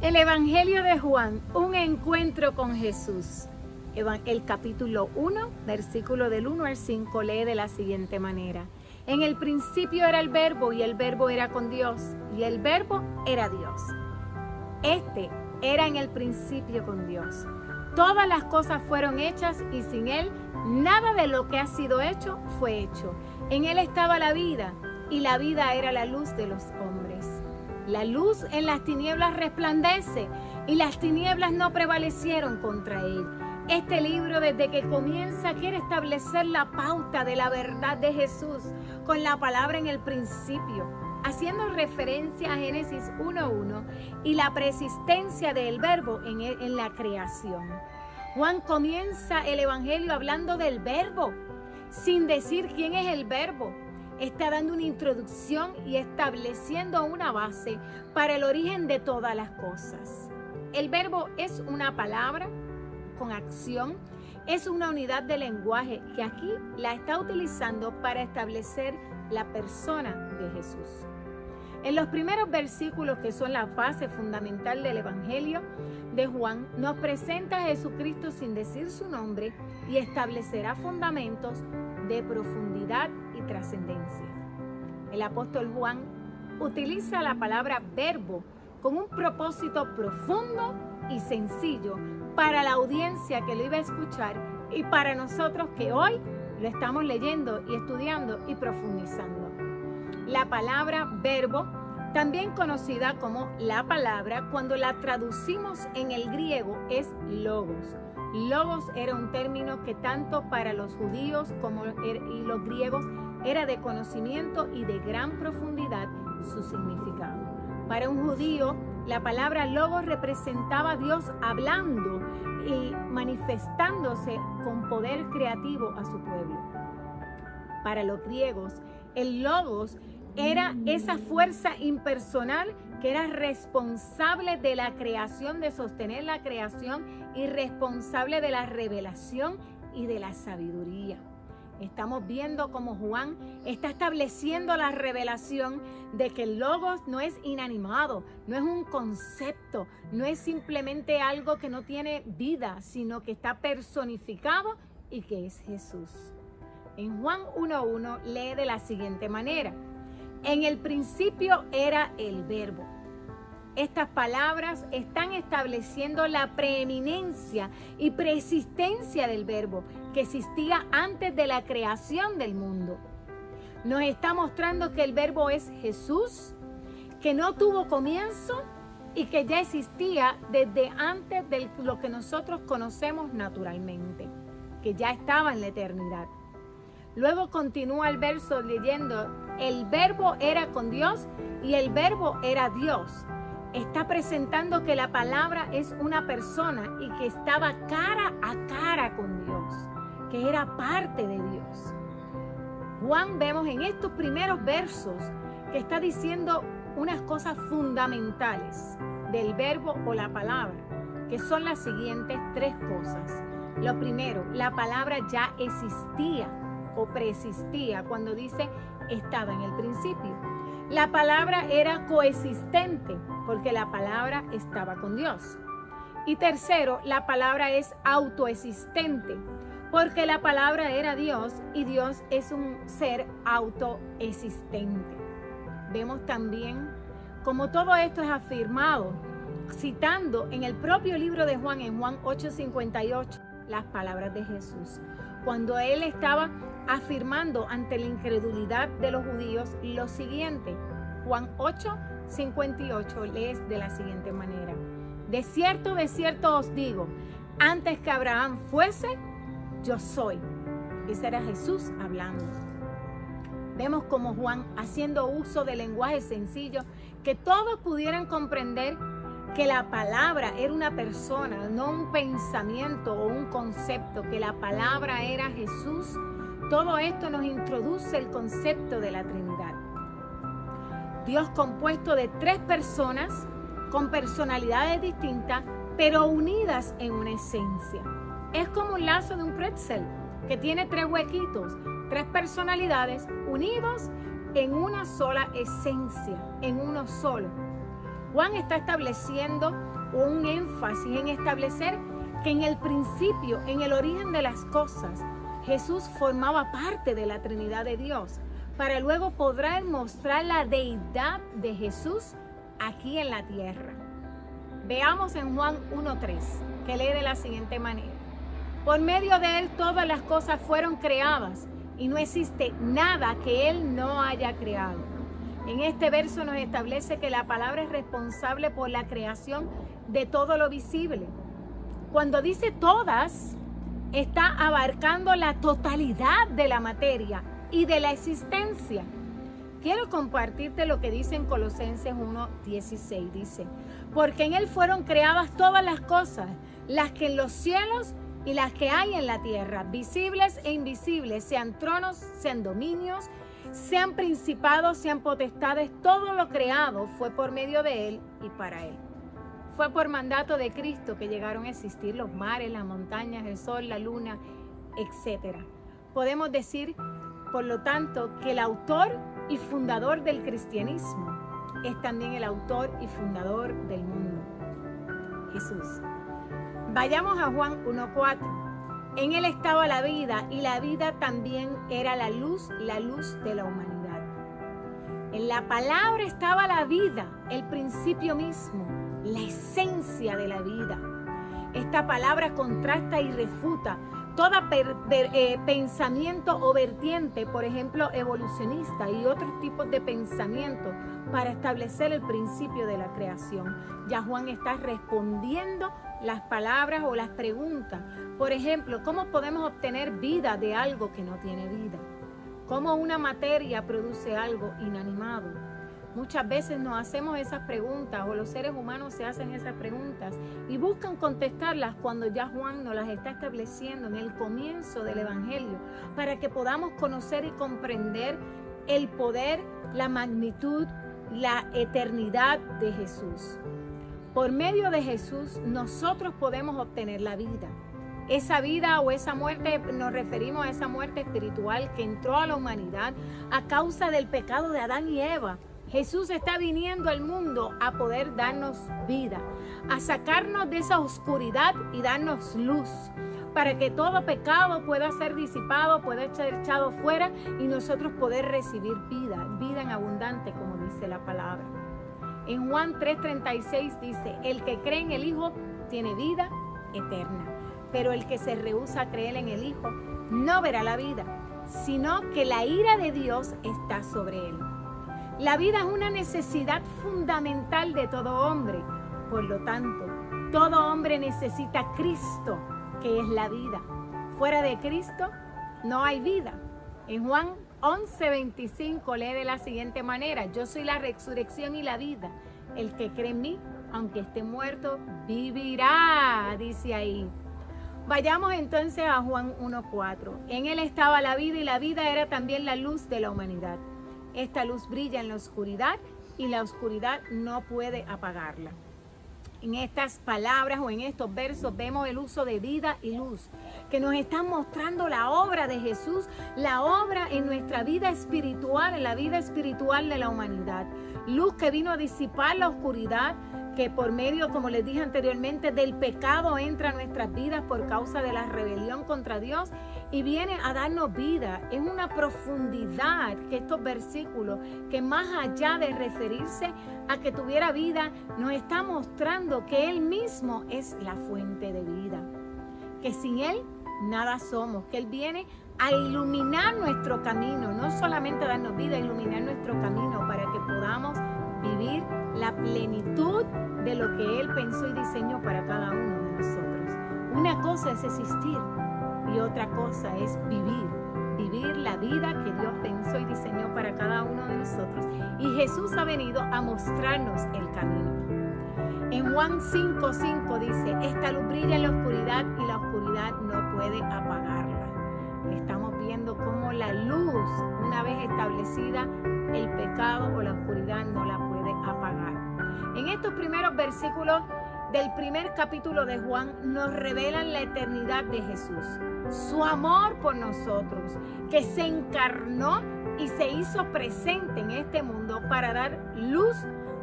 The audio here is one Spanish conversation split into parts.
El Evangelio de Juan, un encuentro con Jesús. El capítulo 1, versículo del 1 al 5, lee de la siguiente manera. En el principio era el verbo y el verbo era con Dios y el verbo era Dios. Este era en el principio con Dios. Todas las cosas fueron hechas y sin Él nada de lo que ha sido hecho fue hecho. En Él estaba la vida y la vida era la luz de los hombres. La luz en las tinieblas resplandece y las tinieblas no prevalecieron contra Él. Este libro desde que comienza quiere establecer la pauta de la verdad de Jesús con la palabra en el principio, haciendo referencia a Génesis 1.1 y la persistencia del verbo en, en la creación. Juan comienza el Evangelio hablando del verbo, sin decir quién es el verbo. Está dando una introducción y estableciendo una base para el origen de todas las cosas. El verbo es una palabra, con acción es una unidad de lenguaje que aquí la está utilizando para establecer la persona de Jesús. En los primeros versículos que son la base fundamental del Evangelio de Juan, nos presenta a Jesucristo sin decir su nombre y establecerá fundamentos de profundidad trascendencia. El apóstol Juan utiliza la palabra verbo con un propósito profundo y sencillo para la audiencia que lo iba a escuchar y para nosotros que hoy lo estamos leyendo y estudiando y profundizando. La palabra verbo, también conocida como la palabra, cuando la traducimos en el griego es logos. Logos era un término que tanto para los judíos como er, y los griegos era de conocimiento y de gran profundidad su significado. Para un judío, la palabra logos representaba a Dios hablando y manifestándose con poder creativo a su pueblo. Para los griegos, el logos era esa fuerza impersonal que era responsable de la creación, de sostener la creación y responsable de la revelación y de la sabiduría. Estamos viendo cómo Juan está estableciendo la revelación de que el logos no es inanimado, no es un concepto, no es simplemente algo que no tiene vida, sino que está personificado y que es Jesús. En Juan 1.1 lee de la siguiente manera, en el principio era el verbo. Estas palabras están estableciendo la preeminencia y persistencia del verbo que existía antes de la creación del mundo. Nos está mostrando que el verbo es Jesús, que no tuvo comienzo y que ya existía desde antes de lo que nosotros conocemos naturalmente, que ya estaba en la eternidad. Luego continúa el verso leyendo, el verbo era con Dios y el verbo era Dios está presentando que la palabra es una persona y que estaba cara a cara con Dios, que era parte de Dios. Juan vemos en estos primeros versos que está diciendo unas cosas fundamentales del verbo o la palabra, que son las siguientes tres cosas. Lo primero, la palabra ya existía o preexistía cuando dice estaba en el principio. La palabra era coexistente porque la palabra estaba con Dios. Y tercero, la palabra es autoexistente porque la palabra era Dios y Dios es un ser autoexistente. Vemos también como todo esto es afirmado citando en el propio libro de Juan, en Juan 8:58, las palabras de Jesús. Cuando él estaba afirmando ante la incredulidad de los judíos lo siguiente. Juan 8, 58 lees de la siguiente manera. De cierto, de cierto os digo, antes que Abraham fuese, yo soy. Ese era Jesús hablando. Vemos como Juan haciendo uso de lenguaje sencillo que todos pudieran comprender que la palabra era una persona, no un pensamiento o un concepto, que la palabra era Jesús todo esto nos introduce el concepto de la Trinidad. Dios compuesto de tres personas con personalidades distintas, pero unidas en una esencia. Es como un lazo de un pretzel que tiene tres huequitos, tres personalidades unidos en una sola esencia, en uno solo. Juan está estableciendo un énfasis en establecer que en el principio, en el origen de las cosas, Jesús formaba parte de la Trinidad de Dios, para luego poder mostrar la deidad de Jesús aquí en la tierra. Veamos en Juan 1.3, que lee de la siguiente manera. Por medio de Él todas las cosas fueron creadas y no existe nada que Él no haya creado. En este verso nos establece que la palabra es responsable por la creación de todo lo visible. Cuando dice todas, está abarcando la totalidad de la materia y de la existencia. Quiero compartirte lo que dice en Colosenses 1:16. Dice, porque en Él fueron creadas todas las cosas, las que en los cielos las que hay en la tierra, visibles e invisibles, sean tronos, sean dominios, sean principados, sean potestades, todo lo creado fue por medio de Él y para Él. Fue por mandato de Cristo que llegaron a existir los mares, las montañas, el sol, la luna, etc. Podemos decir, por lo tanto, que el autor y fundador del cristianismo es también el autor y fundador del mundo, Jesús. Vayamos a Juan 1.4. En él estaba la vida y la vida también era la luz, la luz de la humanidad. En la palabra estaba la vida, el principio mismo la esencia de la vida. Esta palabra contrasta y refuta todo eh, pensamiento o vertiente, por ejemplo, evolucionista y otros tipos de pensamiento para establecer el principio de la creación. Ya Juan está respondiendo las palabras o las preguntas. Por ejemplo, ¿cómo podemos obtener vida de algo que no tiene vida? ¿Cómo una materia produce algo inanimado? Muchas veces nos hacemos esas preguntas o los seres humanos se hacen esas preguntas y buscan contestarlas cuando ya Juan nos las está estableciendo en el comienzo del Evangelio para que podamos conocer y comprender el poder, la magnitud, la eternidad de Jesús. Por medio de Jesús nosotros podemos obtener la vida. Esa vida o esa muerte, nos referimos a esa muerte espiritual que entró a la humanidad a causa del pecado de Adán y Eva Jesús está viniendo al mundo a poder darnos vida, a sacarnos de esa oscuridad y darnos luz, para que todo pecado pueda ser disipado, pueda ser echado fuera y nosotros poder recibir vida, vida en abundante, como dice la palabra. En Juan 3:36 dice, el que cree en el Hijo tiene vida eterna, pero el que se rehúsa a creer en el Hijo no verá la vida, sino que la ira de Dios está sobre él. La vida es una necesidad fundamental de todo hombre. Por lo tanto, todo hombre necesita Cristo, que es la vida. Fuera de Cristo no hay vida. En Juan 11:25 lee de la siguiente manera, yo soy la resurrección y la vida. El que cree en mí, aunque esté muerto, vivirá, dice ahí. Vayamos entonces a Juan 1.4. En él estaba la vida y la vida era también la luz de la humanidad. Esta luz brilla en la oscuridad y la oscuridad no puede apagarla. En estas palabras o en estos versos vemos el uso de vida y luz, que nos están mostrando la obra de Jesús, la obra en nuestra vida espiritual, en la vida espiritual de la humanidad. Luz que vino a disipar la oscuridad, que por medio, como les dije anteriormente, del pecado entra a nuestras vidas por causa de la rebelión contra Dios y viene a darnos vida. Es una profundidad que estos versículos, que más allá de referirse a que tuviera vida, nos está mostrando que Él mismo es la fuente de vida. Que sin Él nada somos, que Él viene a iluminar nuestro camino, no solamente a darnos vida, a iluminar nuestro camino para que podamos vivir la plenitud de lo que Él pensó y diseñó para cada uno de nosotros. Una cosa es existir y otra cosa es vivir. Vivir la vida que Dios pensó y diseñó para cada uno de nosotros. Y Jesús ha venido a mostrarnos el camino. En Juan 5:5 dice, esta luz brilla en la oscuridad y la oscuridad no puede apagarla. Estamos viendo cómo la luz, una vez establecida, el pecado o la oscuridad no la. En estos primeros versículos del primer capítulo de Juan nos revelan la eternidad de Jesús, su amor por nosotros, que se encarnó y se hizo presente en este mundo para dar luz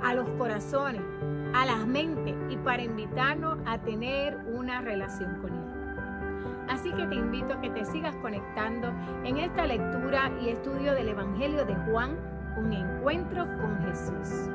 a los corazones, a las mentes y para invitarnos a tener una relación con Él. Así que te invito a que te sigas conectando en esta lectura y estudio del Evangelio de Juan, un encuentro con Jesús.